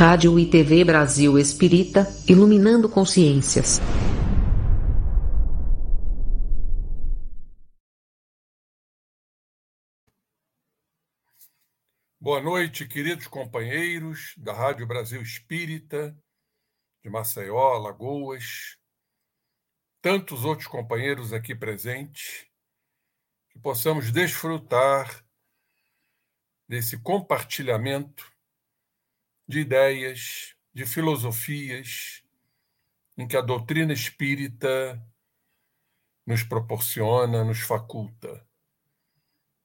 Rádio e TV Brasil Espírita, iluminando consciências. Boa noite, queridos companheiros da Rádio Brasil Espírita, de Maceió, Lagoas, tantos outros companheiros aqui presentes, que possamos desfrutar desse compartilhamento de ideias, de filosofias, em que a doutrina espírita nos proporciona, nos faculta.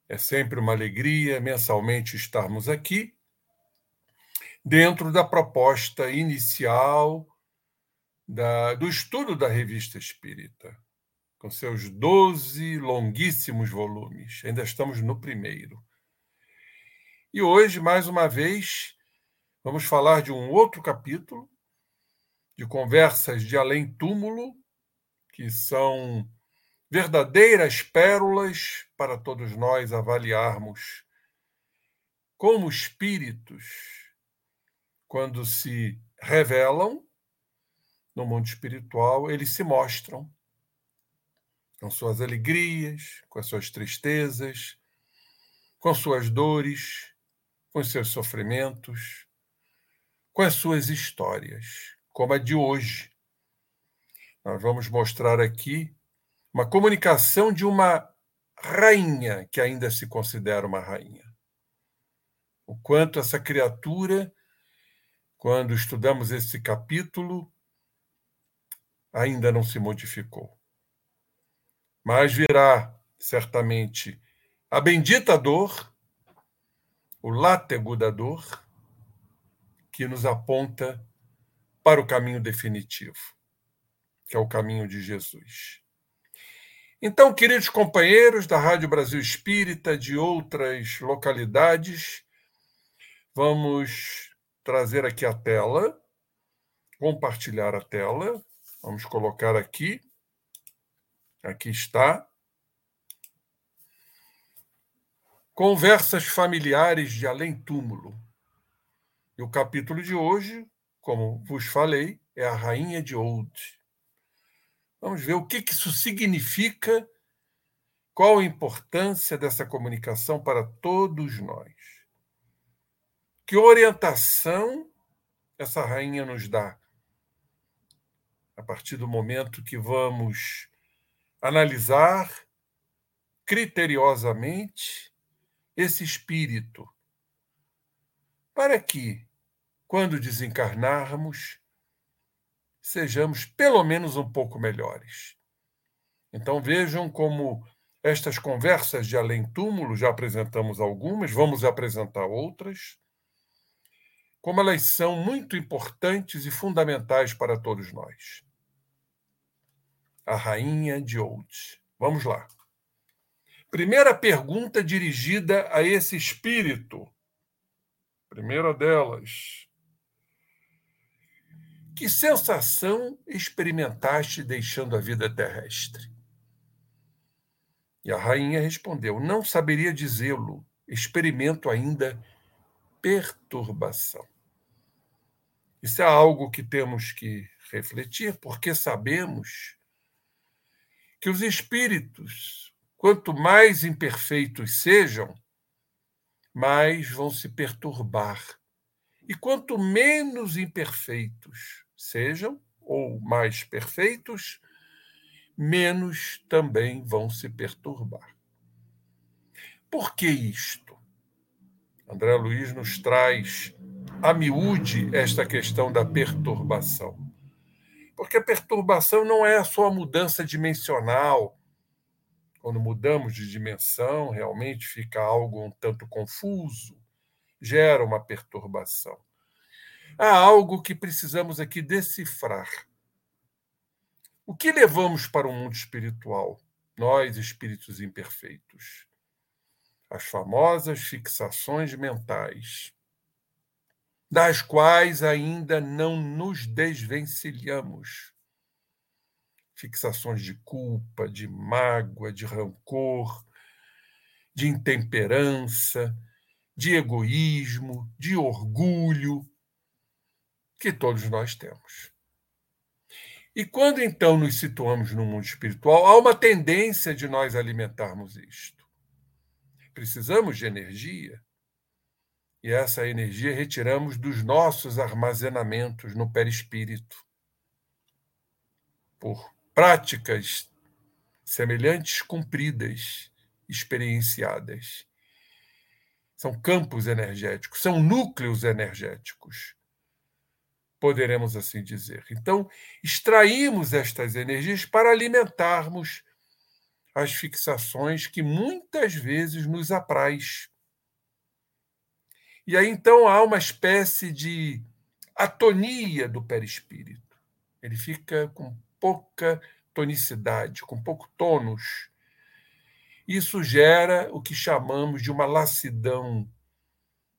É sempre uma alegria mensalmente estarmos aqui, dentro da proposta inicial da, do estudo da Revista Espírita, com seus 12 longuíssimos volumes. Ainda estamos no primeiro. E hoje, mais uma vez, Vamos falar de um outro capítulo, de conversas de além-túmulo, que são verdadeiras pérolas para todos nós avaliarmos como espíritos, quando se revelam no mundo espiritual, eles se mostram com suas alegrias, com as suas tristezas, com suas dores, com seus sofrimentos, com as suas histórias, como a de hoje. Nós vamos mostrar aqui uma comunicação de uma rainha que ainda se considera uma rainha. O quanto essa criatura, quando estudamos esse capítulo, ainda não se modificou. Mas virá, certamente, a bendita dor, o látego da dor, que nos aponta para o caminho definitivo, que é o caminho de Jesus. Então, queridos companheiros da Rádio Brasil Espírita, de outras localidades, vamos trazer aqui a tela, compartilhar a tela. Vamos colocar aqui. Aqui está. Conversas familiares de além túmulo. E o capítulo de hoje, como vos falei, é a Rainha de Old. Vamos ver o que isso significa, qual a importância dessa comunicação para todos nós. Que orientação essa rainha nos dá a partir do momento que vamos analisar criteriosamente esse espírito para que, quando desencarnarmos, sejamos pelo menos um pouco melhores. Então vejam como estas conversas de além-túmulo, já apresentamos algumas, vamos apresentar outras, como elas são muito importantes e fundamentais para todos nós. A Rainha de Old. Vamos lá. Primeira pergunta dirigida a esse espírito Primeira delas. Que sensação experimentaste deixando a vida terrestre? E a rainha respondeu: Não saberia dizê-lo, experimento ainda perturbação. Isso é algo que temos que refletir, porque sabemos que os espíritos, quanto mais imperfeitos sejam, mais vão se perturbar. E quanto menos imperfeitos sejam, ou mais perfeitos, menos também vão se perturbar. Por que isto? André Luiz nos traz a miúde esta questão da perturbação. Porque a perturbação não é só a mudança dimensional, quando mudamos de dimensão, realmente fica algo um tanto confuso, gera uma perturbação. Há algo que precisamos aqui decifrar. O que levamos para o mundo espiritual, nós, espíritos imperfeitos? As famosas fixações mentais, das quais ainda não nos desvencilhamos fixações de culpa, de mágoa, de rancor, de intemperança, de egoísmo, de orgulho, que todos nós temos. E quando então nos situamos no mundo espiritual, há uma tendência de nós alimentarmos isto. Precisamos de energia. E essa energia retiramos dos nossos armazenamentos no perispírito. Por práticas semelhantes cumpridas, experienciadas. São campos energéticos, são núcleos energéticos, poderemos assim dizer. Então, extraímos estas energias para alimentarmos as fixações que muitas vezes nos apraz. E aí então há uma espécie de atonia do perispírito. Ele fica com pouca tonicidade, com pouco tônus. Isso gera o que chamamos de uma lassidão,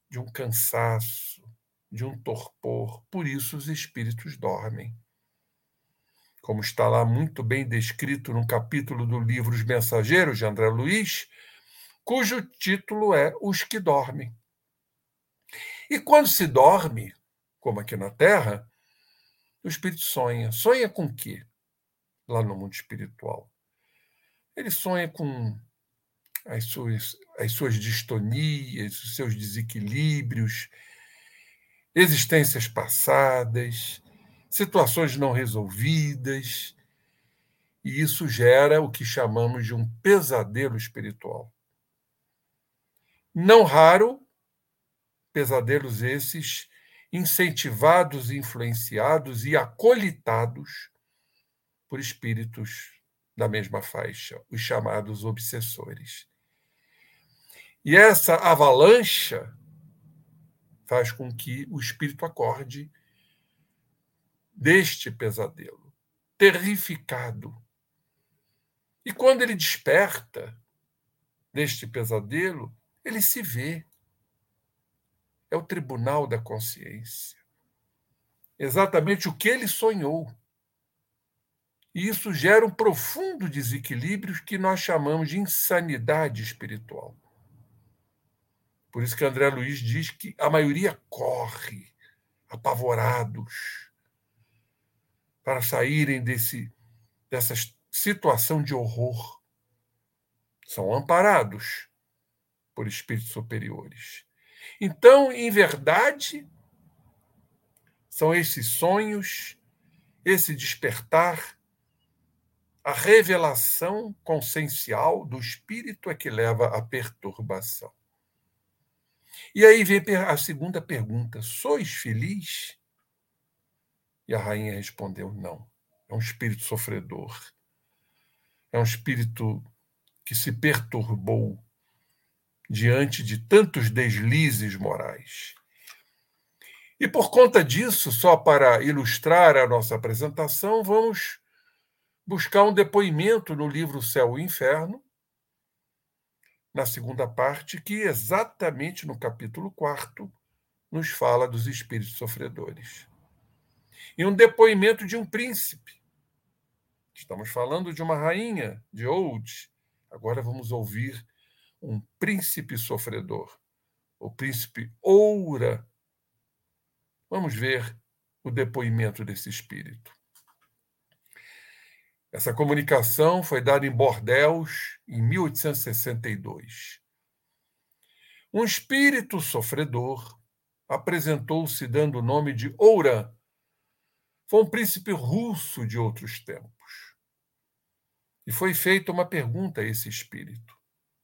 de um cansaço, de um torpor. Por isso os espíritos dormem. Como está lá muito bem descrito no capítulo do livro Os Mensageiros, de André Luiz, cujo título é Os que Dormem. E quando se dorme, como aqui na Terra, o espírito sonha. Sonha com o quê? Lá no mundo espiritual. Ele sonha com as suas, as suas distonias, os seus desequilíbrios, existências passadas, situações não resolvidas, e isso gera o que chamamos de um pesadelo espiritual. Não raro, pesadelos esses incentivados, influenciados e acolitados por espíritos da mesma faixa, os chamados obsessores. E essa avalanche faz com que o espírito acorde deste pesadelo, terrificado. E quando ele desperta deste pesadelo, ele se vê. É o tribunal da consciência. Exatamente o que ele sonhou. E isso gera um profundo desequilíbrio que nós chamamos de insanidade espiritual. Por isso que André Luiz diz que a maioria corre, apavorados, para saírem desse, dessa situação de horror. São amparados por espíritos superiores. Então, em verdade, são esses sonhos, esse despertar, a revelação consciencial do espírito é que leva à perturbação. E aí vem a segunda pergunta: sois feliz? E a rainha respondeu: não. É um espírito sofredor. É um espírito que se perturbou diante de tantos deslizes morais. E por conta disso, só para ilustrar a nossa apresentação, vamos buscar um depoimento no livro Céu e Inferno, na segunda parte, que exatamente no capítulo 4 nos fala dos espíritos sofredores. E um depoimento de um príncipe. Estamos falando de uma rainha de Old. Agora vamos ouvir um príncipe sofredor, o príncipe Oura. Vamos ver o depoimento desse espírito. Essa comunicação foi dada em Bordeaux em 1862. Um espírito sofredor apresentou-se dando o nome de Oura. Foi um príncipe russo de outros tempos. E foi feita uma pergunta a esse espírito: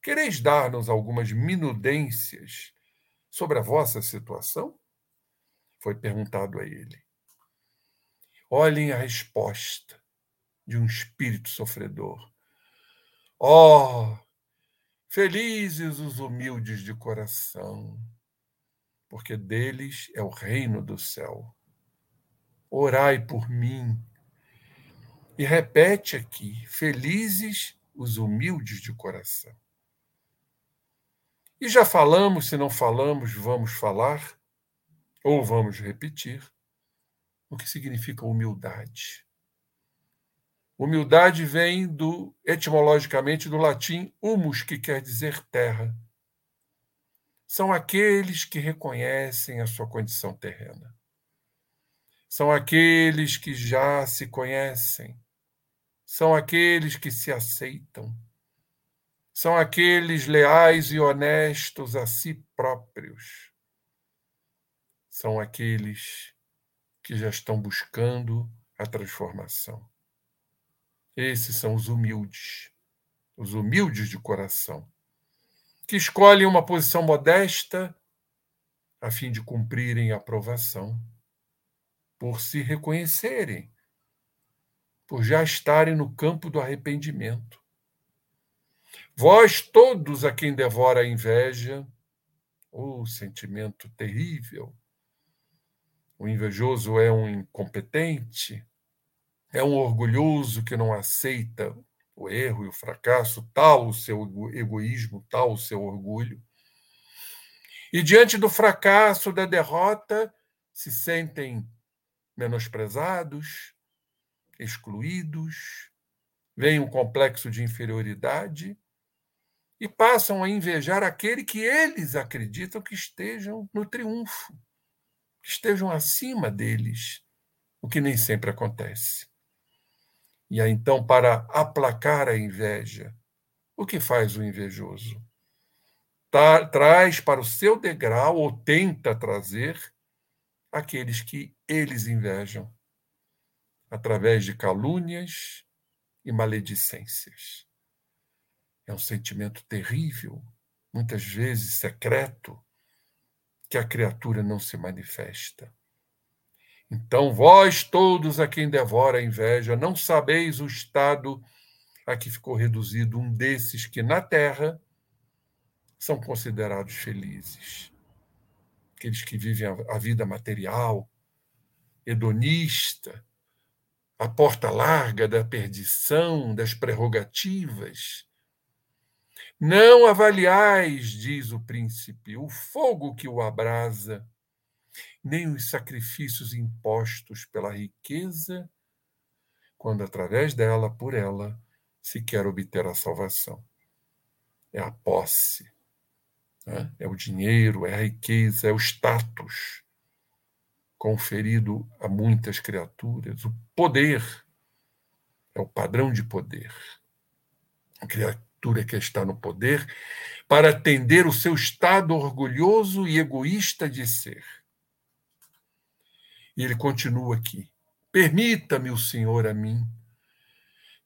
Quereis dar-nos algumas minudências sobre a vossa situação? Foi perguntado a ele. Olhem a resposta de um espírito sofredor. Oh, felizes os humildes de coração, porque deles é o reino do céu. Orai por mim. E repete aqui: felizes os humildes de coração. E já falamos, se não falamos, vamos falar, ou vamos repetir, o que significa humildade. Humildade vem do etimologicamente do latim humus, que quer dizer terra. São aqueles que reconhecem a sua condição terrena. são aqueles que já se conhecem, são aqueles que se aceitam, são aqueles leais e honestos a si próprios, são aqueles que já estão buscando a transformação. Esses são os humildes, os humildes de coração, que escolhem uma posição modesta a fim de cumprirem a aprovação por se reconhecerem, por já estarem no campo do arrependimento. Vós todos a quem devora a inveja, o oh, sentimento terrível. O invejoso é um incompetente, é um orgulhoso que não aceita o erro e o fracasso, tal o seu egoísmo, tal o seu orgulho. E diante do fracasso, da derrota, se sentem menosprezados, excluídos, vem um complexo de inferioridade e passam a invejar aquele que eles acreditam que estejam no triunfo, que estejam acima deles, o que nem sempre acontece. E aí, então, para aplacar a inveja, o que faz o invejoso? Tra traz para o seu degrau, ou tenta trazer, aqueles que eles invejam, através de calúnias e maledicências. É um sentimento terrível, muitas vezes secreto, que a criatura não se manifesta. Então, vós todos a quem devora a inveja, não sabeis o estado a que ficou reduzido um desses que na terra são considerados felizes aqueles que vivem a, vida material, hedonista, a porta larga da perdição, das prerrogativas. Não avaliais, diz o príncipe, o fogo que o abrasa, nem os sacrifícios impostos pela riqueza, quando através dela, por ela, se quer obter a salvação. É a posse, né? É o dinheiro, é a riqueza, é o status conferido a muitas criaturas, o poder, é o padrão de poder. A criatura que está no poder para atender o seu estado orgulhoso e egoísta de ser. E ele continua aqui: Permita-me o Senhor a mim,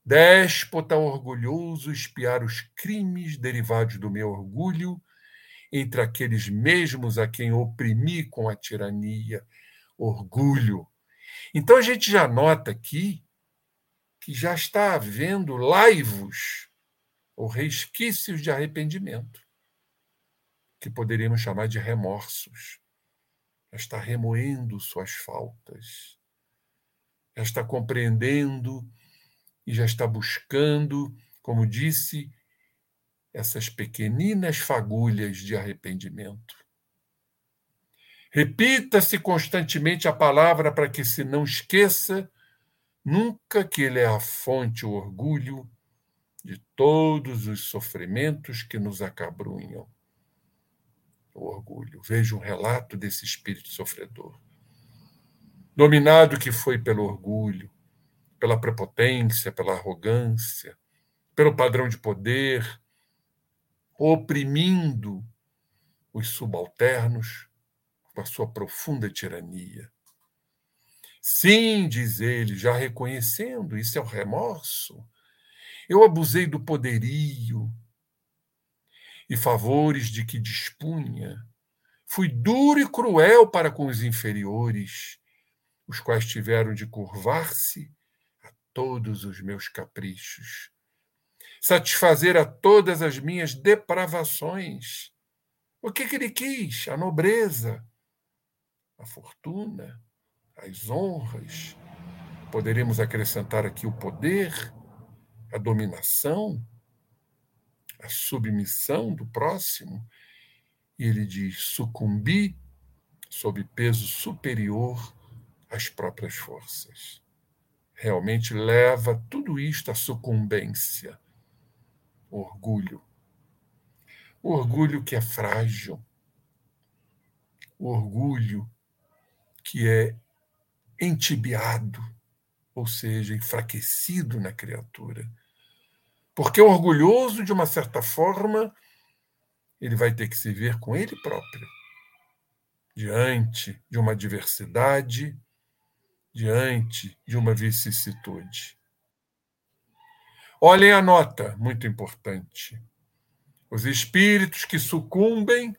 déspota orgulhoso, espiar os crimes derivados do meu orgulho entre aqueles mesmos a quem oprimi com a tirania, orgulho. Então a gente já nota aqui que já está havendo laivos ou resquícios de arrependimento, que poderíamos chamar de remorsos. Está remoendo suas faltas, já está compreendendo e já está buscando, como disse, essas pequeninas fagulhas de arrependimento. Repita-se constantemente a palavra para que se não esqueça nunca que ele é a fonte, o orgulho de todos os sofrimentos que nos acabrunham. O orgulho. Veja um relato desse espírito sofredor. Dominado que foi pelo orgulho, pela prepotência, pela arrogância, pelo padrão de poder, oprimindo os subalternos com a sua profunda tirania. Sim, diz ele, já reconhecendo, isso é o remorso. Eu abusei do poderio e favores de que dispunha. Fui duro e cruel para com os inferiores, os quais tiveram de curvar-se a todos os meus caprichos satisfazer a todas as minhas depravações. O que, que ele quis? A nobreza, a fortuna, as honras. Poderíamos acrescentar aqui o poder, a dominação, a submissão do próximo. E ele diz: sucumbi sob peso superior às próprias forças. Realmente leva tudo isto à sucumbência orgulho. O orgulho que é frágil. O orgulho que é entibiado, ou seja, enfraquecido na criatura. Porque orgulhoso, de uma certa forma, ele vai ter que se ver com ele próprio, diante de uma adversidade, diante de uma vicissitude. Olhem a nota, muito importante. Os espíritos que sucumbem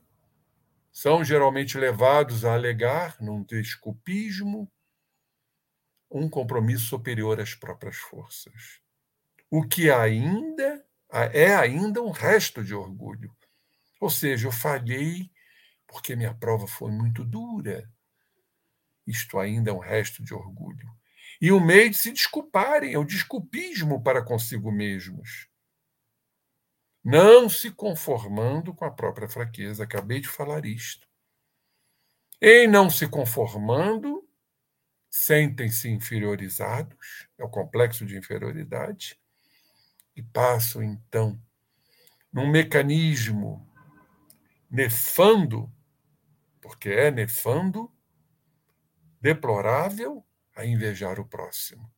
são geralmente levados a alegar, num desculpismo, um compromisso superior às próprias forças. O que ainda é ainda um resto de orgulho. Ou seja, eu falhei porque minha prova foi muito dura. Isto ainda é um resto de orgulho. E o meio de se desculparem, é o desculpismo para consigo mesmos não se conformando com a própria fraqueza. Acabei de falar isto. Em não se conformando, sentem-se inferiorizados, é o complexo de inferioridade, e passam, então, num mecanismo nefando, porque é nefando, deplorável, a invejar o próximo.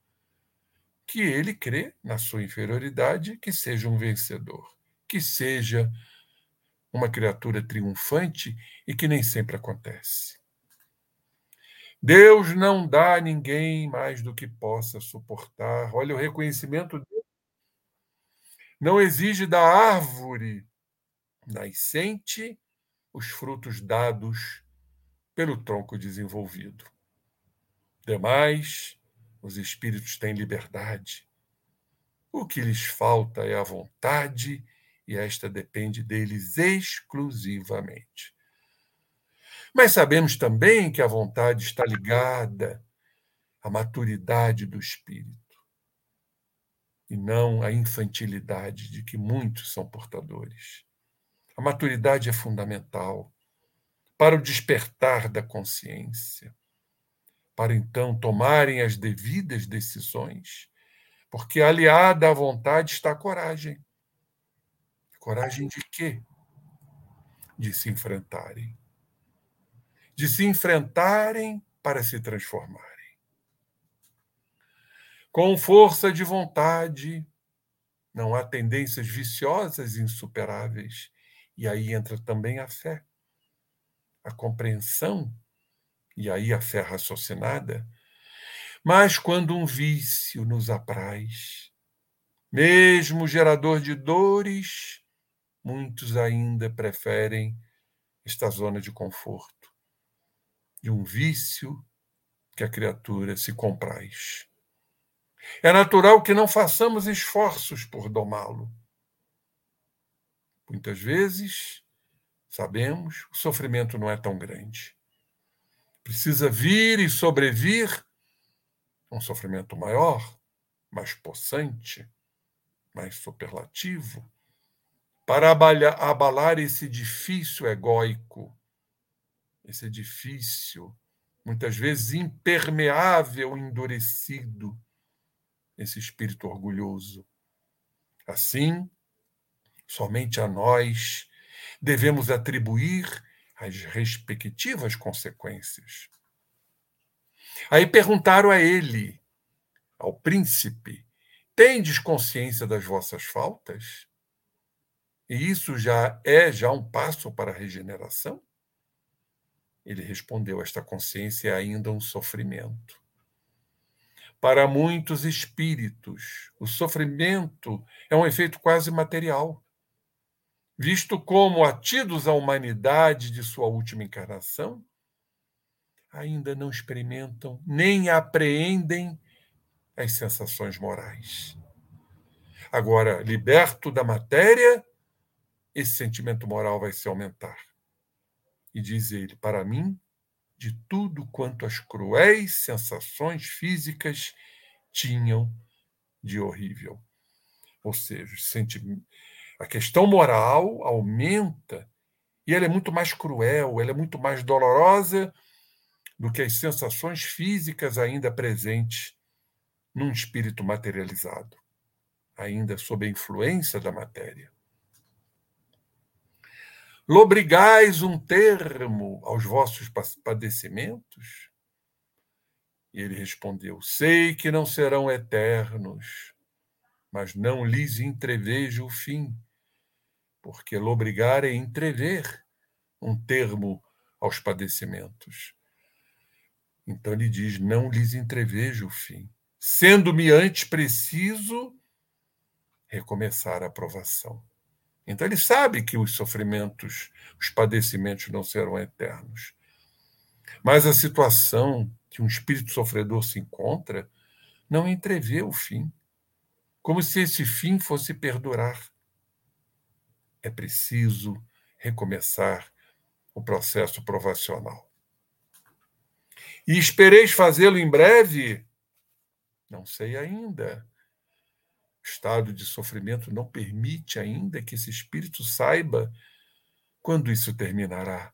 Que ele crê, na sua inferioridade, que seja um vencedor que seja uma criatura triunfante e que nem sempre acontece. Deus não dá a ninguém mais do que possa suportar. Olha, o reconhecimento dele não exige da árvore nascente os frutos dados pelo tronco desenvolvido. Demais, os espíritos têm liberdade. O que lhes falta é a vontade e esta depende deles exclusivamente. Mas sabemos também que a vontade está ligada à maturidade do espírito e não à infantilidade de que muitos são portadores. A maturidade é fundamental para o despertar da consciência, para então tomarem as devidas decisões, porque aliada à vontade está a coragem. Coragem de quê? De se enfrentarem. De se enfrentarem para se transformarem. Com força de vontade, não há tendências viciosas insuperáveis. E aí entra também a fé, a compreensão, e aí a fé raciocinada. Mas quando um vício nos apraz, mesmo gerador de dores, muitos ainda preferem esta zona de conforto, de um vício que a criatura se compraz. É natural que não façamos esforços por domá-lo. Muitas vezes, sabemos, o sofrimento não é tão grande. Precisa vir e sobrevir um sofrimento maior, mais possante, mais superlativo, para abalar esse edifício egóico, esse edifício, muitas vezes impermeável, endurecido, esse espírito orgulhoso. Assim, somente a nós devemos atribuir as respectivas consequências. Aí perguntaram a ele, ao príncipe, tendes consciência das vossas faltas? E isso já é já um passo para a regeneração? Ele respondeu: esta consciência é ainda um sofrimento. Para muitos espíritos, o sofrimento é um efeito quase material. Visto como atidos à humanidade de sua última encarnação, ainda não experimentam nem apreendem as sensações morais. Agora, liberto da matéria, esse sentimento moral vai se aumentar. E diz ele: para mim, de tudo quanto as cruéis sensações físicas tinham de horrível. Ou seja, a questão moral aumenta e ela é muito mais cruel, ela é muito mais dolorosa do que as sensações físicas ainda presentes num espírito materializado, ainda sob a influência da matéria. Lobrigais um termo aos vossos padecimentos? E ele respondeu: Sei que não serão eternos, mas não lhes entrevejo o fim, porque lobrigar é entrever um termo aos padecimentos. Então ele diz: Não lhes entrevejo o fim, sendo-me antes preciso recomeçar a provação. Então ele sabe que os sofrimentos, os padecimentos não serão eternos. Mas a situação que um espírito sofredor se encontra não entrevê o fim, como se esse fim fosse perdurar. É preciso recomeçar o processo provacional. E espereis fazê-lo em breve? Não sei ainda estado de sofrimento não permite ainda que esse espírito saiba quando isso terminará.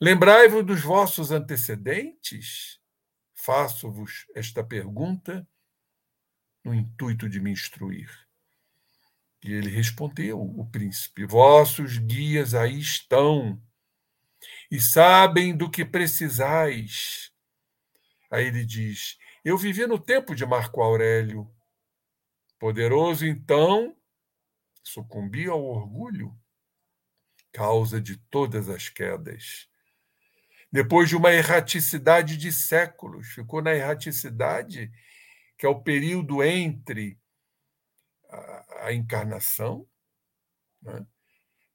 Lembrai-vos dos vossos antecedentes? Faço-vos esta pergunta no intuito de me instruir. E ele respondeu, o príncipe: Vossos guias aí estão e sabem do que precisais. Aí ele diz: Eu vivi no tempo de Marco Aurélio Poderoso, então, sucumbiu ao orgulho, causa de todas as quedas. Depois de uma erraticidade de séculos, ficou na erraticidade, que é o período entre a, a encarnação, né?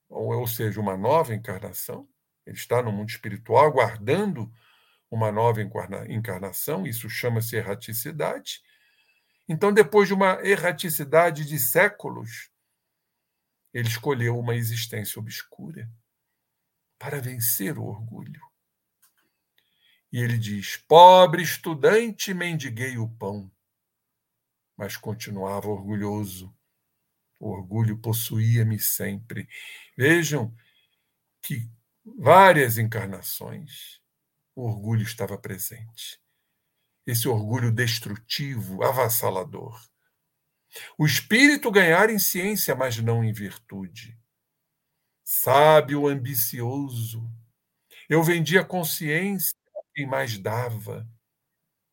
ou, ou seja, uma nova encarnação. Ele está no mundo espiritual aguardando uma nova encarnação, isso chama-se erraticidade. Então, depois de uma erraticidade de séculos, ele escolheu uma existência obscura para vencer o orgulho. E ele diz: Pobre estudante, mendiguei o pão. Mas continuava orgulhoso. O orgulho possuía-me sempre. Vejam que várias encarnações o orgulho estava presente esse orgulho destrutivo, avassalador. O espírito ganhar em ciência, mas não em virtude. Sábio, ambicioso. Eu vendia consciência quem mais dava,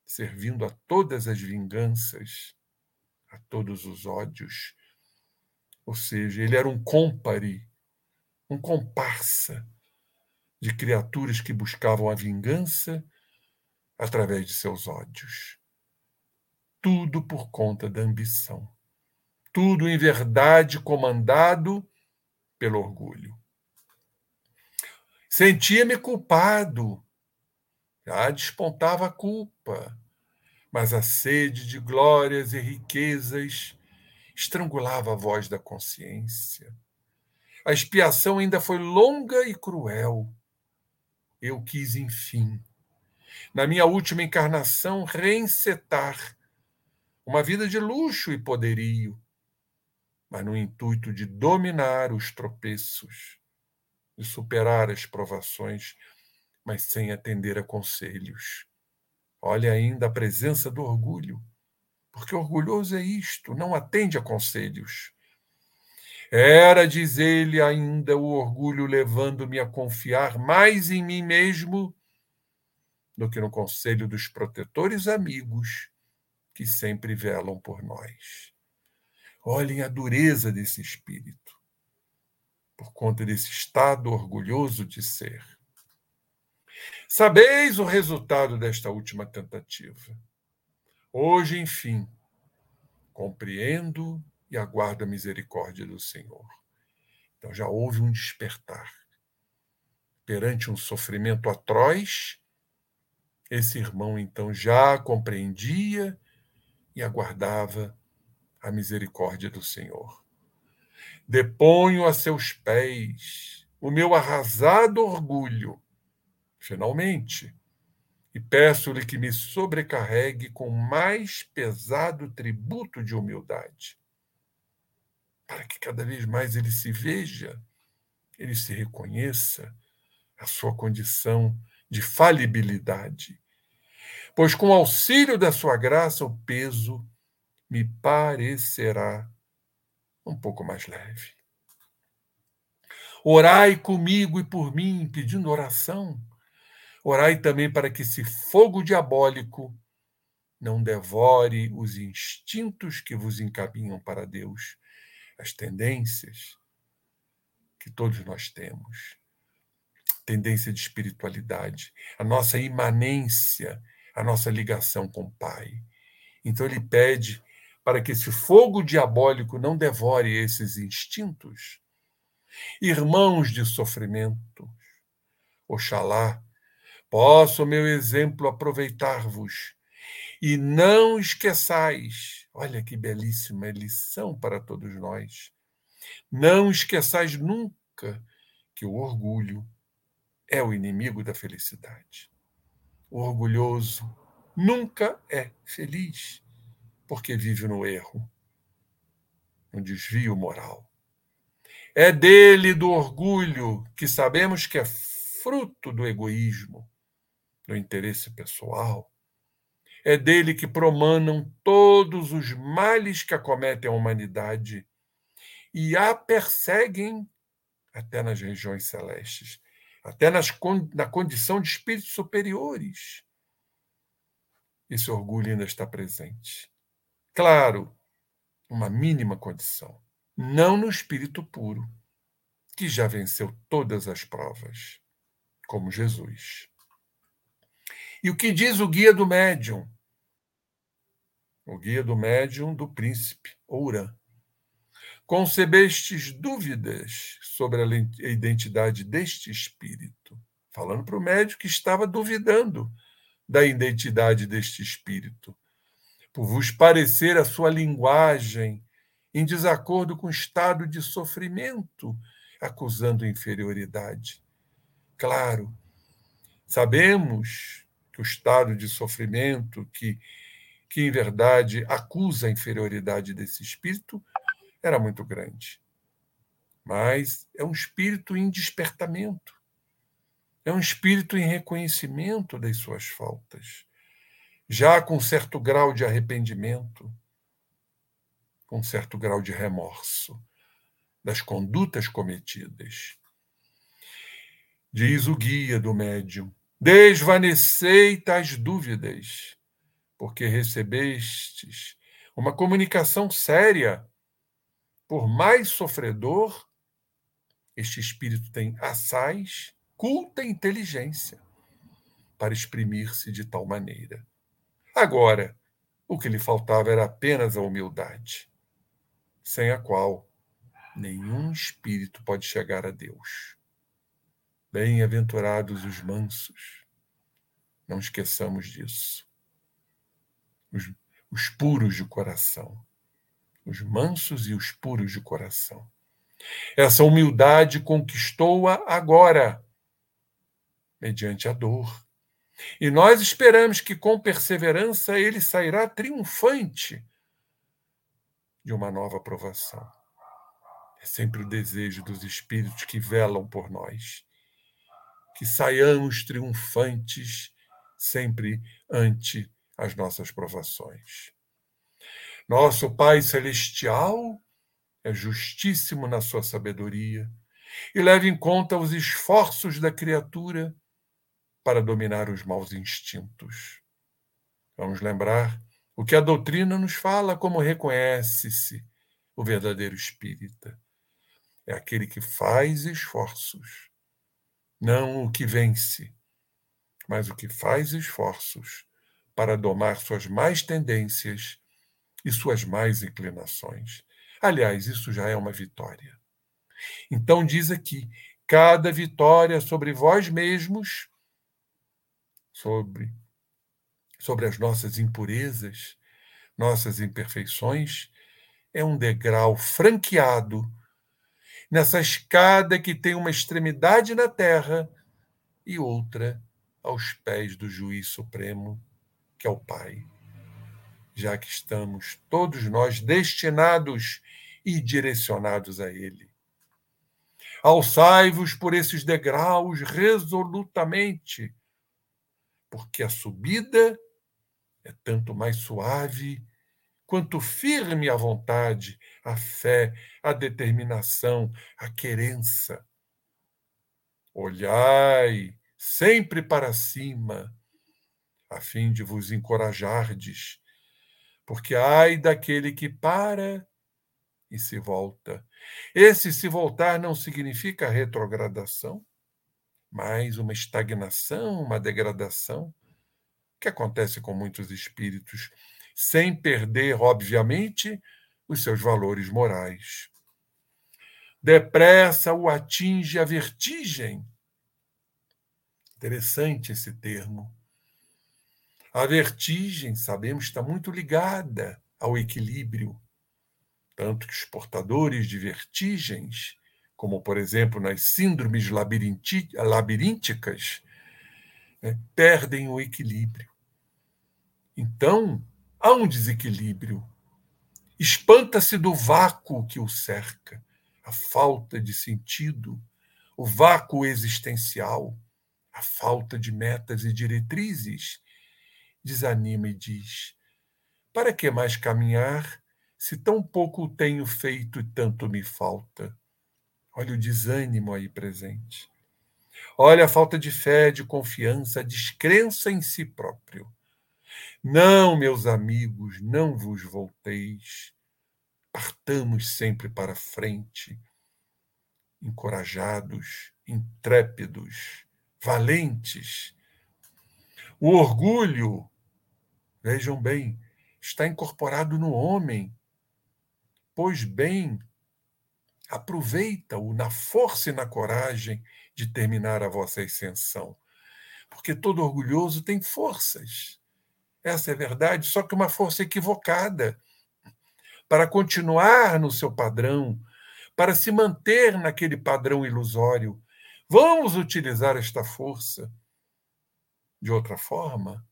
servindo a todas as vinganças, a todos os ódios. Ou seja, ele era um cômpare, um comparsa de criaturas que buscavam a vingança através de seus ódios. Tudo por conta da ambição. Tudo, em verdade, comandado pelo orgulho. Sentia-me culpado. Já despontava a culpa. Mas a sede de glórias e riquezas estrangulava a voz da consciência. A expiação ainda foi longa e cruel. Eu quis, enfim, na minha última encarnação, reencetar uma vida de luxo e poderio, mas no intuito de dominar os tropeços, de superar as provações, mas sem atender a conselhos. Olha ainda a presença do orgulho, porque orgulhoso é isto, não atende a conselhos. Era, diz ele, ainda o orgulho levando-me a confiar mais em mim mesmo do que no conselho dos protetores amigos que sempre velam por nós. Olhem a dureza desse espírito, por conta desse estado orgulhoso de ser. Sabeis o resultado desta última tentativa. Hoje, enfim, compreendo e aguardo a misericórdia do Senhor. Então já houve um despertar. Perante um sofrimento atroz, esse irmão então já compreendia e aguardava a misericórdia do Senhor. Deponho a seus pés o meu arrasado orgulho, finalmente, e peço-lhe que me sobrecarregue com mais pesado tributo de humildade, para que cada vez mais ele se veja, ele se reconheça a sua condição de falibilidade, pois com auxílio da sua graça o peso me parecerá um pouco mais leve. Orai comigo e por mim, pedindo oração. Orai também para que esse fogo diabólico não devore os instintos que vos encaminham para Deus, as tendências que todos nós temos. Tendência de espiritualidade, a nossa imanência, a nossa ligação com o Pai. Então ele pede para que esse fogo diabólico não devore esses instintos. Irmãos de sofrimento, oxalá possa o meu exemplo aproveitar-vos e não esqueçais, olha que belíssima lição para todos nós. Não esqueçais nunca que o orgulho é o inimigo da felicidade. O orgulhoso nunca é feliz, porque vive no erro, no desvio moral. É dele, do orgulho, que sabemos que é fruto do egoísmo, do interesse pessoal, é dele que promanam todos os males que acometem a humanidade e a perseguem até nas regiões celestes, até nas, na condição de espíritos superiores. Esse orgulho ainda está presente. Claro, uma mínima condição, não no espírito puro, que já venceu todas as provas, como Jesus. E o que diz o guia do médium? o guia do médium do príncipe Ourã. Concebestes dúvidas sobre a identidade deste espírito, falando para o médium que estava duvidando da identidade deste espírito, por vos parecer a sua linguagem em desacordo com o estado de sofrimento, acusando inferioridade. Claro, sabemos que o estado de sofrimento que que em verdade acusa a inferioridade desse espírito, era muito grande. Mas é um espírito em despertamento. É um espírito em reconhecimento das suas faltas, já com certo grau de arrependimento, com certo grau de remorso das condutas cometidas. Diz o guia do médium: desvanecei tais dúvidas porque recebestes uma comunicação séria. Por mais sofredor, este espírito tem assaz, culta inteligência para exprimir-se de tal maneira. Agora, o que lhe faltava era apenas a humildade, sem a qual nenhum espírito pode chegar a Deus. Bem-aventurados os mansos. Não esqueçamos disso os, os puros de coração, os mansos e os puros de coração. Essa humildade conquistou-a agora, mediante a dor. E nós esperamos que com perseverança ele sairá triunfante de uma nova provação. É sempre o desejo dos espíritos que velam por nós, que saiamos triunfantes sempre ante as nossas provações. Nosso Pai Celestial é justíssimo na sua sabedoria e leva em conta os esforços da criatura para dominar os maus instintos. Vamos lembrar o que a doutrina nos fala como reconhece-se o verdadeiro espírita. É aquele que faz esforços, não o que vence, mas o que faz esforços para domar suas mais tendências e suas mais inclinações. Aliás, isso já é uma vitória. Então, diz aqui: cada vitória sobre vós mesmos, sobre, sobre as nossas impurezas, nossas imperfeições, é um degrau franqueado nessa escada que tem uma extremidade na terra e outra aos pés do juiz supremo que é o Pai, já que estamos todos nós destinados e direcionados a Ele. Alçai-vos por esses degraus resolutamente, porque a subida é tanto mais suave quanto firme a vontade, a fé, a determinação, a querença. Olhai sempre para cima, a fim de vos encorajardes, porque ai daquele que para e se volta. Esse se voltar não significa retrogradação, mas uma estagnação, uma degradação, que acontece com muitos espíritos, sem perder, obviamente, os seus valores morais. Depressa o atinge a vertigem. Interessante esse termo. A vertigem, sabemos, está muito ligada ao equilíbrio. Tanto que os portadores de vertigens, como por exemplo nas síndromes labirínticas, né, perdem o equilíbrio. Então, há um desequilíbrio. Espanta-se do vácuo que o cerca, a falta de sentido, o vácuo existencial, a falta de metas e diretrizes. Desanima e diz: Para que mais caminhar se tão pouco tenho feito e tanto me falta? Olha o desânimo aí presente. Olha a falta de fé, de confiança, a descrença em si próprio. Não, meus amigos, não vos volteis. Partamos sempre para frente, encorajados, intrépidos, valentes. O orgulho, vejam bem, está incorporado no homem. Pois bem, aproveita-o na força e na coragem de terminar a vossa ascensão. Porque todo orgulhoso tem forças. Essa é a verdade, só que uma força equivocada. Para continuar no seu padrão, para se manter naquele padrão ilusório, vamos utilizar esta força de outra forma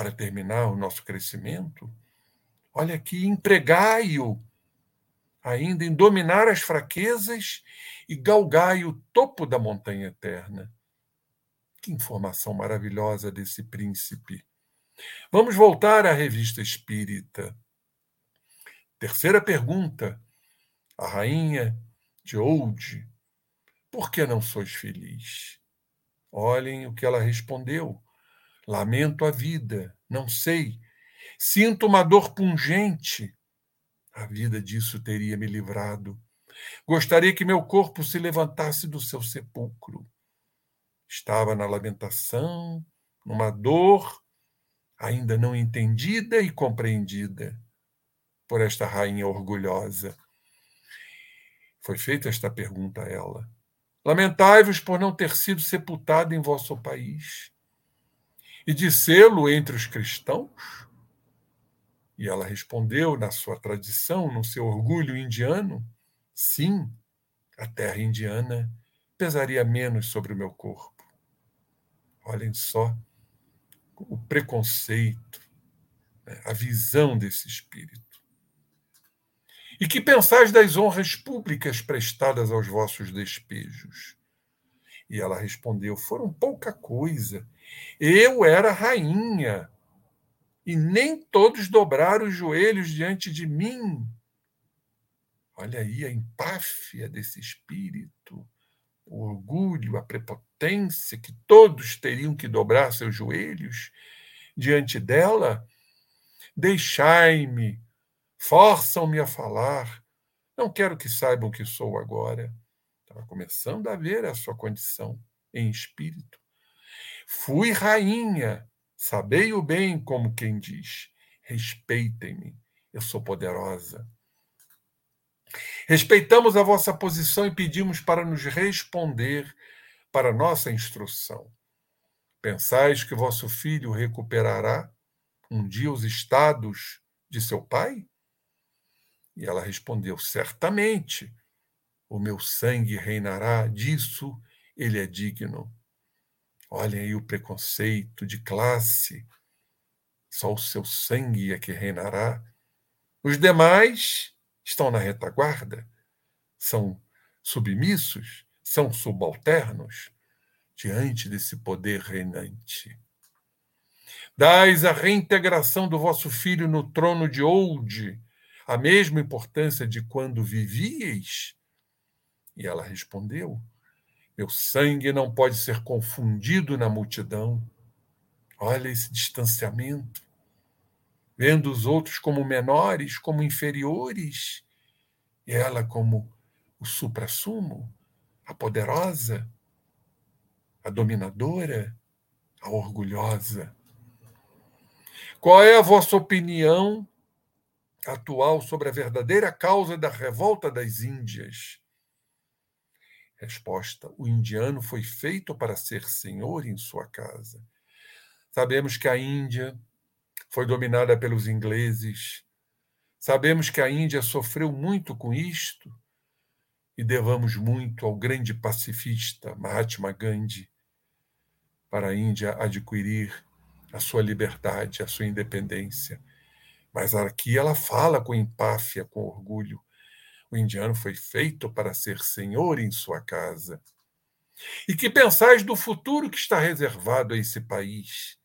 para terminar o nosso crescimento? Olha aqui, empregai-o ainda em dominar as fraquezas e galgai o topo da montanha eterna. Que informação maravilhosa desse príncipe. Vamos voltar à revista espírita. Terceira pergunta. A rainha de Old. Por que não sois feliz? Olhem o que ela respondeu. Lamento a vida, não sei. Sinto uma dor pungente. A vida disso teria me livrado. Gostaria que meu corpo se levantasse do seu sepulcro. Estava na lamentação, numa dor ainda não entendida e compreendida por esta rainha orgulhosa. Foi feita esta pergunta a ela. Lamentai-vos por não ter sido sepultado em vosso país e de sê-lo entre os cristãos? E ela respondeu, na sua tradição, no seu orgulho indiano: sim, a terra indiana pesaria menos sobre o meu corpo. Olhem só o preconceito, né, a visão desse espírito. E que pensais das honras públicas prestadas aos vossos despejos? E ela respondeu: Foram pouca coisa. Eu era rainha, e nem todos dobraram os joelhos diante de mim. Olha aí a empáfia desse espírito, o orgulho, a prepotência, que todos teriam que dobrar seus joelhos diante dela. Deixai-me, forçam-me a falar. Não quero que saibam que sou agora. Estava começando a ver a sua condição em espírito. Fui rainha, sabei o bem, como quem diz. Respeitem-me, eu sou poderosa. Respeitamos a vossa posição e pedimos para nos responder para nossa instrução. Pensais que vosso filho recuperará um dia os estados de seu pai? E ela respondeu: Certamente, o meu sangue reinará, disso ele é digno. Olhem aí o preconceito de classe. Só o seu sangue é que reinará. Os demais estão na retaguarda, são submissos, são subalternos diante desse poder reinante. Dais a reintegração do vosso filho no trono de Oude a mesma importância de quando vivieis? E ela respondeu: Meu sangue não pode ser confundido na multidão. Olha esse distanciamento. Vendo os outros como menores, como inferiores, e ela como o supra-sumo, a poderosa, a dominadora, a orgulhosa. Qual é a vossa opinião atual sobre a verdadeira causa da revolta das Índias? Resposta: O indiano foi feito para ser senhor em sua casa. Sabemos que a Índia foi dominada pelos ingleses. Sabemos que a Índia sofreu muito com isto e devamos muito ao grande pacifista Mahatma Gandhi para a Índia adquirir a sua liberdade, a sua independência. Mas aqui ela fala com empáfia, com orgulho. O indiano foi feito para ser senhor em sua casa. E que pensais do futuro que está reservado a esse país?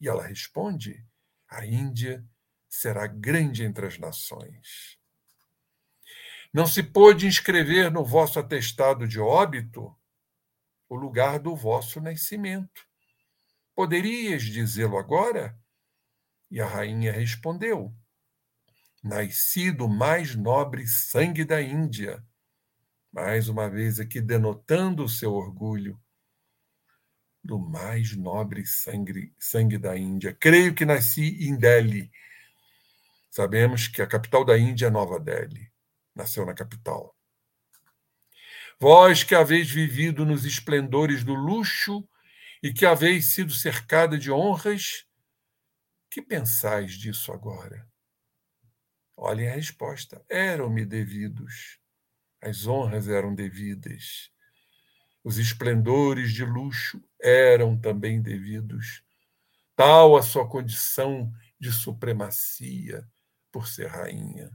E ela responde: a Índia será grande entre as nações. Não se pôde inscrever no vosso atestado de óbito o lugar do vosso nascimento. Poderias dizê-lo agora? E a rainha respondeu: Nasci do mais nobre sangue da Índia. Mais uma vez aqui denotando o seu orgulho. Do mais nobre sangue, sangue da Índia. Creio que nasci em Delhi. Sabemos que a capital da Índia é Nova Delhi. Nasceu na capital. Vós que haveis vivido nos esplendores do luxo e que haveis sido cercada de honras, que pensais disso agora? Olhem a resposta. Eram-me devidos. As honras eram devidas. Os esplendores de luxo eram também devidos. Tal a sua condição de supremacia por ser rainha.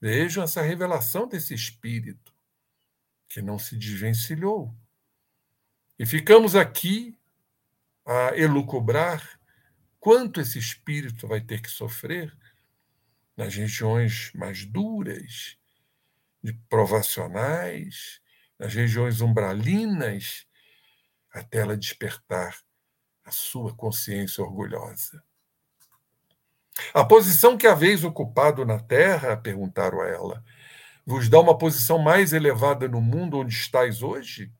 Vejam essa revelação desse espírito que não se desvencilhou. E ficamos aqui a elucubrar quanto esse espírito vai ter que sofrer nas regiões mais duras, de provacionais, nas regiões umbralinas, até ela despertar a sua consciência orgulhosa. A posição que haveis ocupado na terra, perguntaram a ela, vos dá uma posição mais elevada no mundo onde estáis hoje?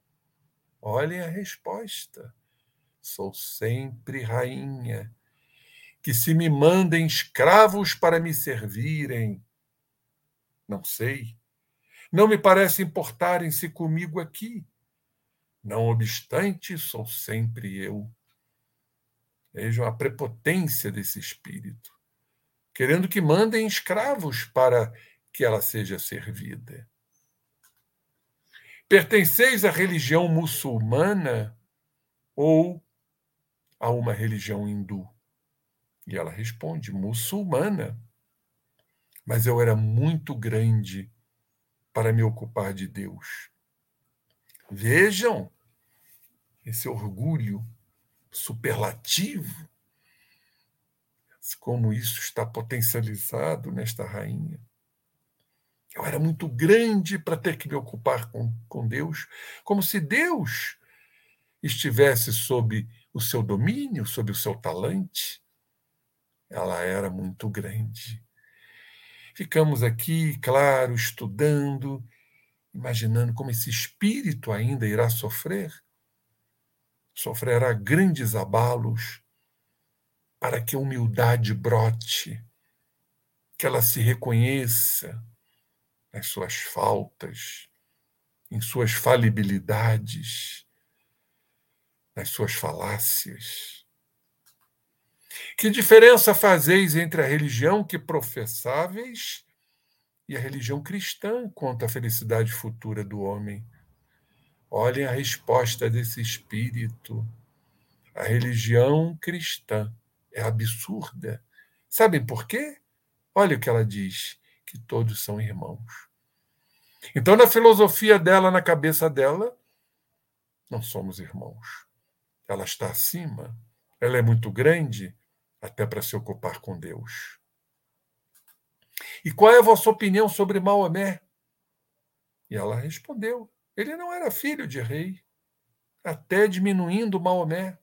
Olhem a resposta. Sou sempre rainha que se me mandem escravos para me servirem. Não sei. Não me parece importarem-se comigo aqui. Não obstante, sou sempre eu. Vejam a prepotência desse espírito, querendo que mandem escravos para que ela seja servida. Pertenceis à religião muçulmana ou a uma religião hindu? E ela responde: muçulmana. Mas eu era muito grande para me ocupar de Deus. Vejam esse orgulho superlativo, como isso está potencializado nesta rainha. Eu era muito grande para ter que me ocupar com, com Deus, como se Deus estivesse sob o seu domínio, sob o seu talante ela era muito grande. Ficamos aqui, claro, estudando, imaginando como esse espírito ainda irá sofrer. Sofrerá grandes abalos para que a humildade brote, que ela se reconheça nas suas faltas, em suas falibilidades, nas suas falácias que diferença fazeis entre a religião que professáveis e a religião cristã quanto à felicidade futura do homem? Olhem a resposta desse espírito. A religião cristã é absurda. Sabem por quê? Olha o que ela diz: que todos são irmãos. Então, na filosofia dela, na cabeça dela, não somos irmãos. Ela está acima, ela é muito grande, até para se ocupar com Deus. E qual é a vossa opinião sobre Maomé? E ela respondeu: Ele não era filho de rei, até diminuindo Maomé,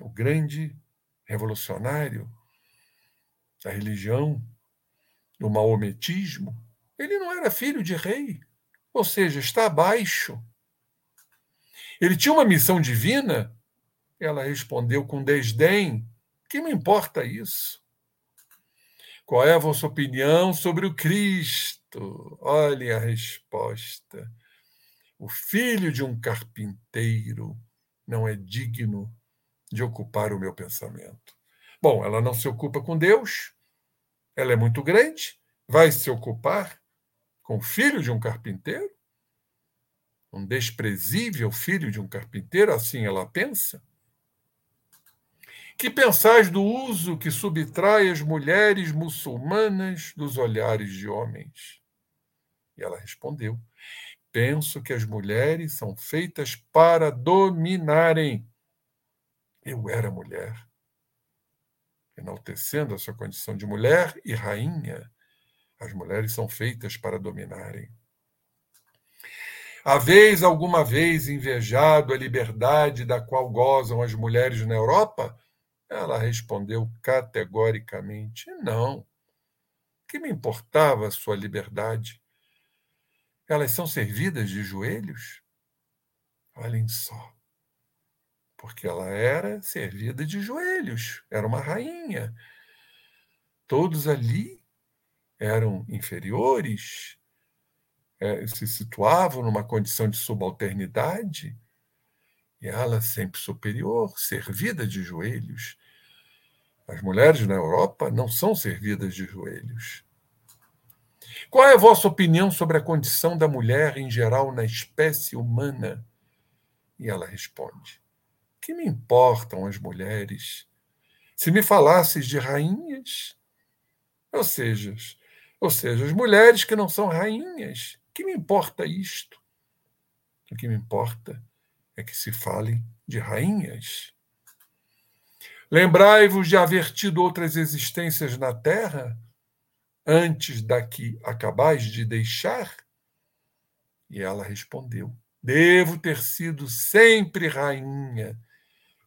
o grande revolucionário da religião, do maometismo. Ele não era filho de rei, ou seja, está abaixo. Ele tinha uma missão divina? Ela respondeu com desdém: Que me importa isso? Qual é a vossa opinião sobre o Cristo? Olhem a resposta. O filho de um carpinteiro não é digno de ocupar o meu pensamento. Bom, ela não se ocupa com Deus, ela é muito grande, vai se ocupar com o filho de um carpinteiro? Um desprezível filho de um carpinteiro, assim ela pensa? Que pensais do uso que subtrai as mulheres muçulmanas dos olhares de homens? E ela respondeu: Penso que as mulheres são feitas para dominarem. Eu era mulher. Enaltecendo a sua condição de mulher e rainha, as mulheres são feitas para dominarem. Haveis alguma vez invejado a liberdade da qual gozam as mulheres na Europa? Ela respondeu categoricamente: Não. Que me importava a sua liberdade? Elas são servidas de joelhos? Olhem só. Porque ela era servida de joelhos, era uma rainha. Todos ali eram inferiores, é, se situavam numa condição de subalternidade, e ela sempre superior, servida de joelhos. As mulheres na Europa não são servidas de joelhos. Qual é a vossa opinião sobre a condição da mulher em geral na espécie humana? E ela responde: Que me importam as mulheres? Se me falasses de rainhas, ou seja, ou seja, as mulheres que não são rainhas, que me importa isto? O que me importa é que se fale de rainhas. Lembrai-vos de haver tido outras existências na terra antes da que acabais de deixar? E ela respondeu: Devo ter sido sempre rainha.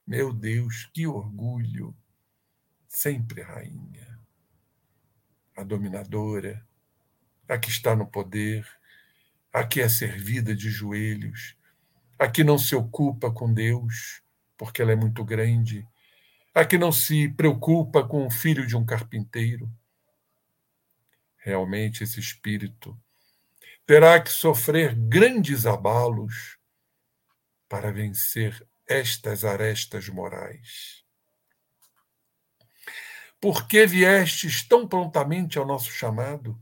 Meu Deus, que orgulho! Sempre rainha. A dominadora, a que está no poder, a que é servida de joelhos, a que não se ocupa com Deus, porque ela é muito grande, a que não se preocupa com o filho de um carpinteiro. Realmente, esse espírito terá que sofrer grandes abalos para vencer estas arestas morais. Por que viestes tão prontamente ao nosso chamado?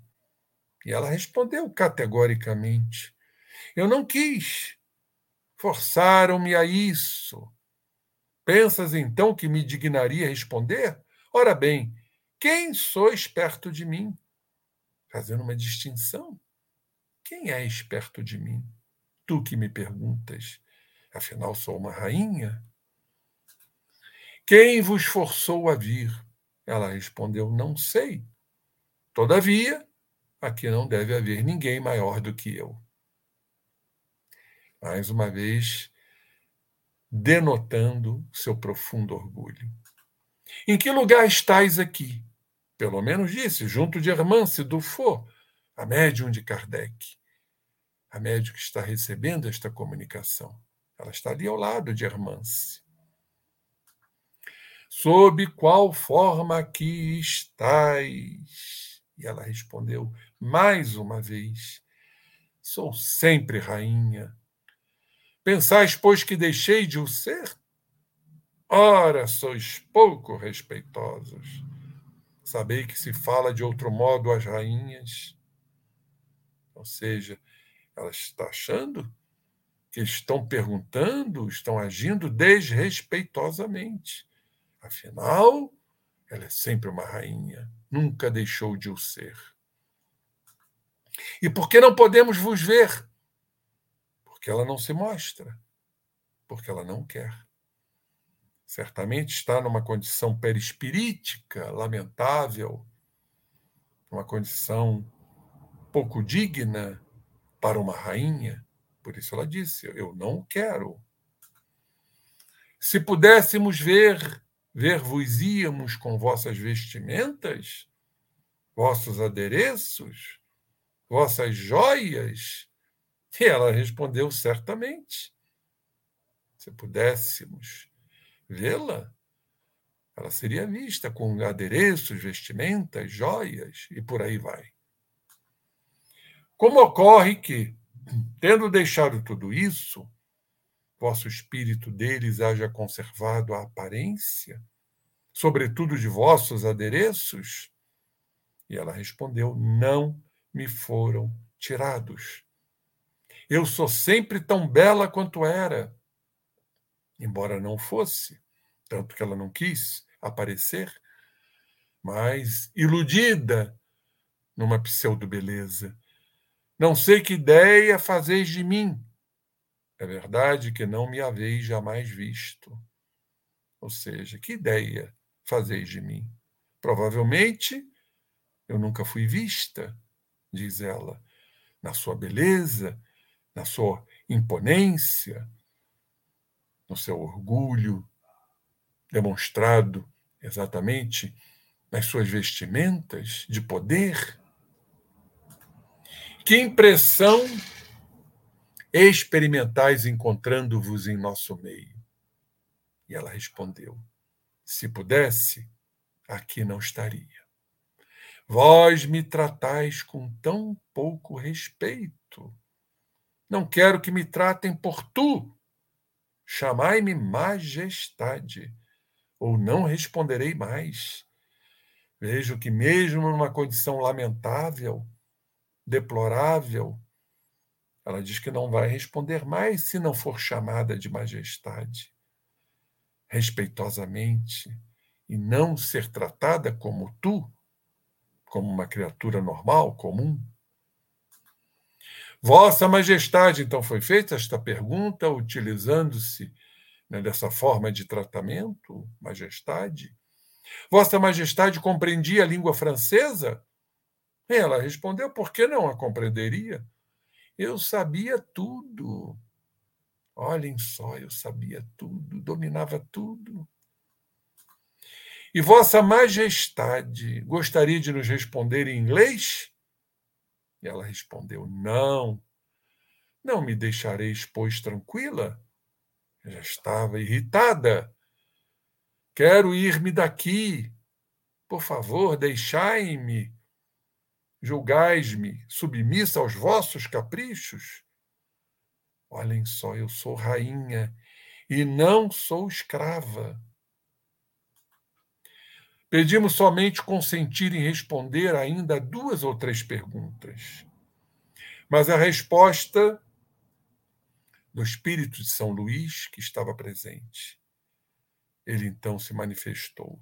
E ela respondeu categoricamente: Eu não quis, Forçaram-me a isso. Pensas então que me dignaria responder? Ora bem, quem sois perto de mim? Fazendo uma distinção. Quem é esperto de mim? Tu que me perguntas. Afinal, sou uma rainha. Quem vos forçou a vir? Ela respondeu: Não sei. Todavia, aqui não deve haver ninguém maior do que eu mais uma vez, denotando seu profundo orgulho. Em que lugar estáis aqui? Pelo menos disse, junto de Hermance Dufour, a médium de Kardec. A médium que está recebendo esta comunicação. Ela está ali ao lado de Hermance. Sob qual forma aqui estáis? E ela respondeu mais uma vez: Sou sempre rainha, Pensais, pois, que deixei de o ser? Ora, sois pouco respeitosos. Sabei que se fala de outro modo às rainhas. Ou seja, ela está achando que estão perguntando, estão agindo desrespeitosamente. Afinal, ela é sempre uma rainha, nunca deixou de o ser. E por que não podemos vos ver? Porque ela não se mostra, porque ela não quer. Certamente está numa condição perispirítica, lamentável, uma condição pouco digna, para uma rainha. Por isso ela disse: Eu não quero. Se pudéssemos ver, ver-vos-íamos com vossas vestimentas, vossos adereços, vossas joias? E ela respondeu: Certamente. Se pudéssemos vê-la, ela seria vista com adereços, vestimentas, joias e por aí vai. Como ocorre que, tendo deixado tudo isso, vosso espírito deles haja conservado a aparência, sobretudo de vossos adereços? E ela respondeu: Não me foram tirados. Eu sou sempre tão bela quanto era, embora não fosse, tanto que ela não quis aparecer, mas iludida numa pseudo-beleza. Não sei que ideia fazeis de mim. É verdade que não me haveis jamais visto. Ou seja, que ideia fazeis de mim? Provavelmente eu nunca fui vista, diz ela, na sua beleza, na sua imponência, no seu orgulho demonstrado exatamente nas suas vestimentas de poder? Que impressão experimentais encontrando-vos em nosso meio? E ela respondeu: Se pudesse, aqui não estaria. Vós me tratais com tão pouco respeito. Não quero que me tratem por tu. Chamai-me majestade ou não responderei mais. Vejo que, mesmo numa condição lamentável, deplorável, ela diz que não vai responder mais se não for chamada de majestade, respeitosamente, e não ser tratada como tu, como uma criatura normal, comum. Vossa Majestade, então, foi feita esta pergunta utilizando-se né, dessa forma de tratamento, majestade? Vossa Majestade compreendia a língua francesa? Ela respondeu: por que não a compreenderia? Eu sabia tudo. Olhem só, eu sabia tudo, dominava tudo. E Vossa Majestade gostaria de nos responder em inglês? Ela respondeu: Não, não me deixareis, pois, tranquila? já estava irritada. Quero ir-me daqui. Por favor, deixai-me. Julgais-me submissa aos vossos caprichos. Olhem só, eu sou rainha e não sou escrava. Pedimos somente consentir em responder ainda duas ou três perguntas. Mas a resposta do espírito de São Luís que estava presente. Ele então se manifestou.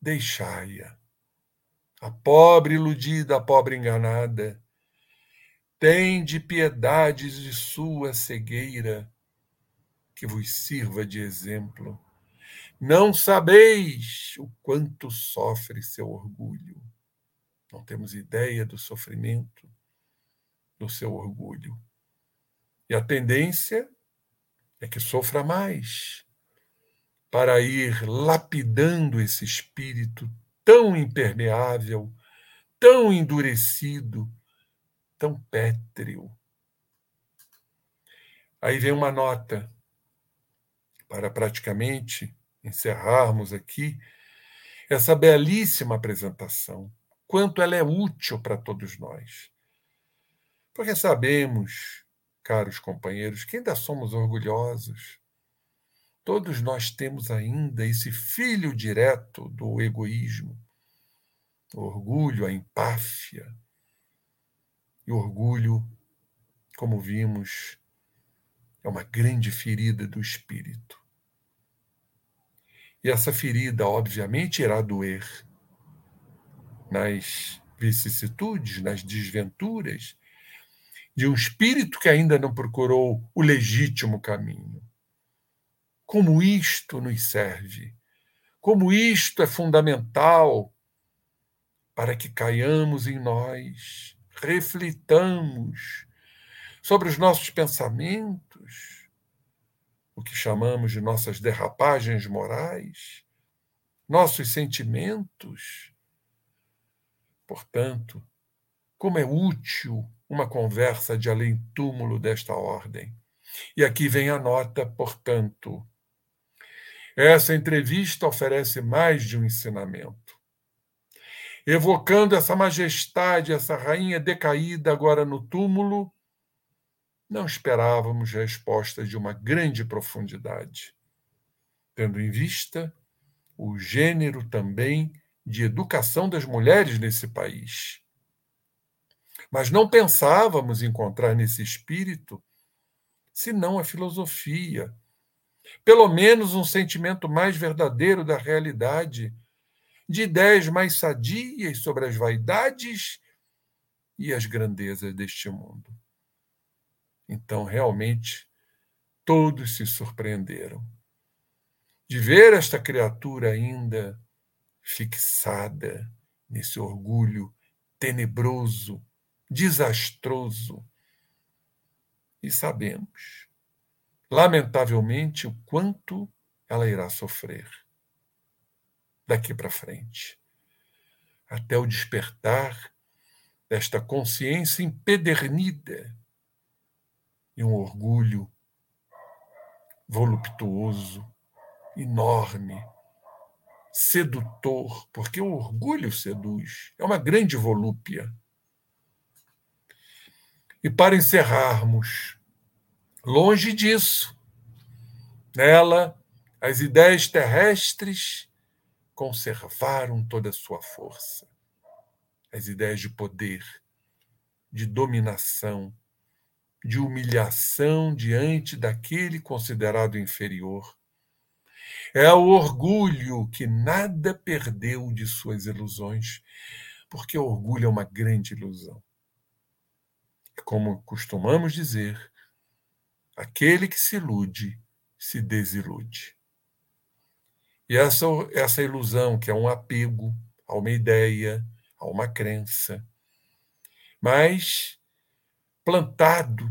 Deixai-a. A pobre iludida, a pobre enganada, tem de piedades de sua cegueira, que vos sirva de exemplo. Não sabeis o quanto sofre seu orgulho. Não temos ideia do sofrimento do seu orgulho. E a tendência é que sofra mais, para ir lapidando esse espírito tão impermeável, tão endurecido, tão pétreo. Aí vem uma nota para praticamente encerrarmos aqui essa belíssima apresentação, quanto ela é útil para todos nós. Porque sabemos caros companheiros, que ainda somos orgulhosos. Todos nós temos ainda esse filho direto do egoísmo, o orgulho, a empáfia. E orgulho, como vimos, é uma grande ferida do espírito. E essa ferida, obviamente, irá doer nas vicissitudes, nas desventuras, de um espírito que ainda não procurou o legítimo caminho. Como isto nos serve, como isto é fundamental para que caiamos em nós, reflitamos, sobre os nossos pensamentos, o que chamamos de nossas derrapagens morais, nossos sentimentos. Portanto, como é útil uma conversa de além-túmulo desta ordem. E aqui vem a nota, portanto. Essa entrevista oferece mais de um ensinamento. Evocando essa majestade, essa rainha decaída agora no túmulo, não esperávamos respostas de uma grande profundidade, tendo em vista o gênero também de educação das mulheres nesse país. Mas não pensávamos encontrar nesse espírito senão a filosofia, pelo menos um sentimento mais verdadeiro da realidade, de ideias mais sadias sobre as vaidades e as grandezas deste mundo. Então, realmente, todos se surpreenderam de ver esta criatura ainda fixada nesse orgulho tenebroso, desastroso. E sabemos, lamentavelmente, o quanto ela irá sofrer daqui para frente, até o despertar desta consciência empedernida e um orgulho voluptuoso, enorme, sedutor, porque o orgulho seduz, é uma grande volúpia. E para encerrarmos, longe disso, nela, as ideias terrestres conservaram toda a sua força. As ideias de poder, de dominação, de humilhação diante daquele considerado inferior. É o orgulho que nada perdeu de suas ilusões, porque o orgulho é uma grande ilusão. Como costumamos dizer, aquele que se ilude se desilude. E essa, essa ilusão, que é um apego a uma ideia, a uma crença, mas plantado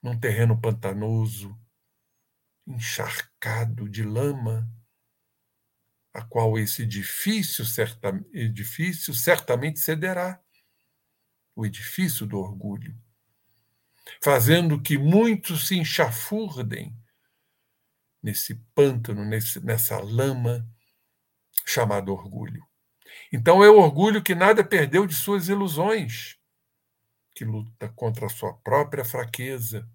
num terreno pantanoso, encharcado de lama, a qual esse edifício, certa, edifício certamente cederá o edifício do orgulho, fazendo que muitos se enxafurdem nesse pântano, nesse, nessa lama chamada orgulho. Então é o orgulho que nada perdeu de suas ilusões que luta contra a sua própria fraqueza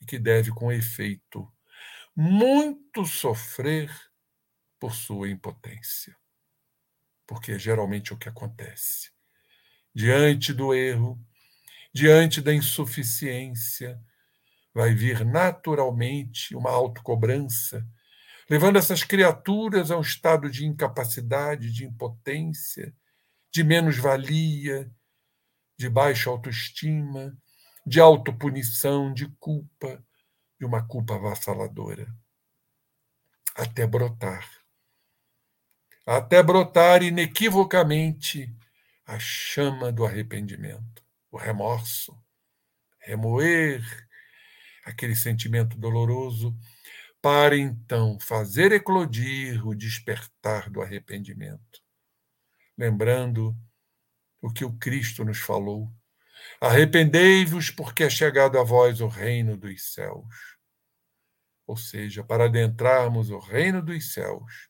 e que deve, com efeito, muito sofrer por sua impotência. Porque é geralmente o que acontece. Diante do erro, diante da insuficiência, vai vir naturalmente uma autocobrança, levando essas criaturas a um estado de incapacidade, de impotência, de menos-valia, de baixa autoestima, de autopunição, de culpa, de uma culpa avassaladora. Até brotar. Até brotar inequivocamente a chama do arrependimento, o remorso, remoer aquele sentimento doloroso, para então fazer eclodir o despertar do arrependimento. Lembrando o que o Cristo nos falou. Arrependei-vos, porque é chegado a vós o reino dos céus. Ou seja, para adentrarmos o reino dos céus,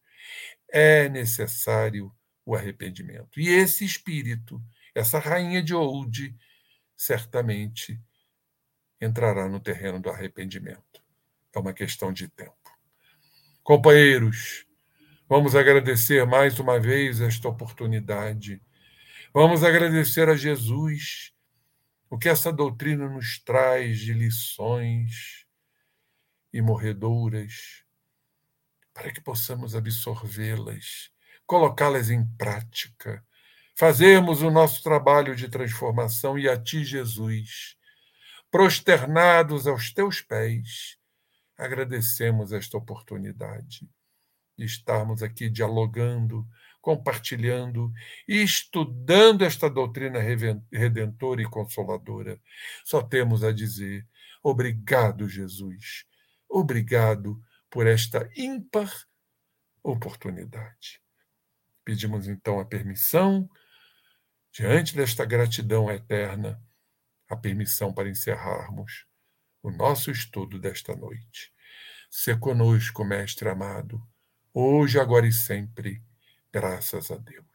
é necessário o arrependimento. E esse espírito, essa rainha de Oude, certamente entrará no terreno do arrependimento. É uma questão de tempo. Companheiros, vamos agradecer mais uma vez esta oportunidade Vamos agradecer a Jesus o que essa doutrina nos traz de lições e morredoras, para que possamos absorvê-las, colocá-las em prática, fazermos o nosso trabalho de transformação e a Ti, Jesus, prosternados aos Teus pés, agradecemos esta oportunidade de estarmos aqui dialogando compartilhando e estudando esta doutrina redentora e consoladora. Só temos a dizer: obrigado, Jesus. Obrigado por esta ímpar oportunidade. Pedimos então a permissão, diante desta gratidão eterna, a permissão para encerrarmos o nosso estudo desta noite. Se conosco, Mestre amado, hoje, agora e sempre, graças a Deus.